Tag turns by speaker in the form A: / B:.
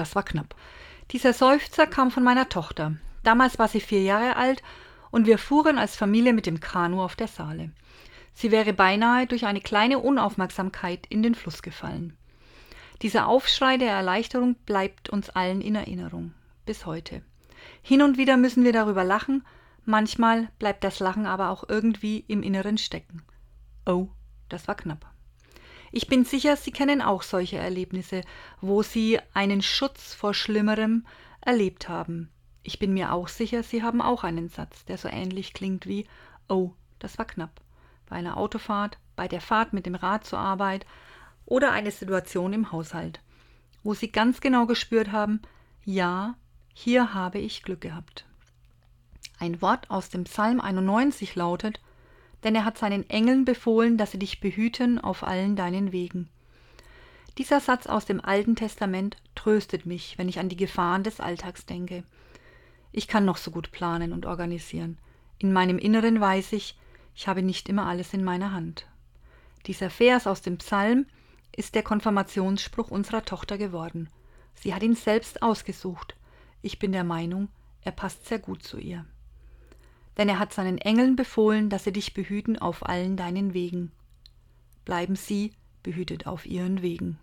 A: das war knapp. Dieser Seufzer kam von meiner Tochter. Damals war sie vier Jahre alt und wir fuhren als Familie mit dem Kanu auf der Saale. Sie wäre beinahe durch eine kleine Unaufmerksamkeit in den Fluss gefallen. Dieser Aufschrei der Erleichterung bleibt uns allen in Erinnerung. Bis heute. Hin und wieder müssen wir darüber lachen, manchmal bleibt das Lachen aber auch irgendwie im Inneren stecken. Oh, das war knapp. Ich bin sicher, Sie kennen auch solche Erlebnisse, wo Sie einen Schutz vor Schlimmerem erlebt haben. Ich bin mir auch sicher, Sie haben auch einen Satz, der so ähnlich klingt wie Oh, das war knapp. Bei einer Autofahrt, bei der Fahrt mit dem Rad zur Arbeit oder eine Situation im Haushalt, wo Sie ganz genau gespürt haben, ja, hier habe ich Glück gehabt. Ein Wort aus dem Psalm 91 lautet, denn er hat seinen Engeln befohlen, dass sie dich behüten auf allen deinen Wegen. Dieser Satz aus dem Alten Testament tröstet mich, wenn ich an die Gefahren des Alltags denke. Ich kann noch so gut planen und organisieren. In meinem Inneren weiß ich, ich habe nicht immer alles in meiner Hand. Dieser Vers aus dem Psalm ist der Konfirmationsspruch unserer Tochter geworden. Sie hat ihn selbst ausgesucht. Ich bin der Meinung, er passt sehr gut zu ihr denn er hat seinen Engeln befohlen, dass sie dich behüten auf allen deinen Wegen. Bleiben sie behütet auf ihren Wegen.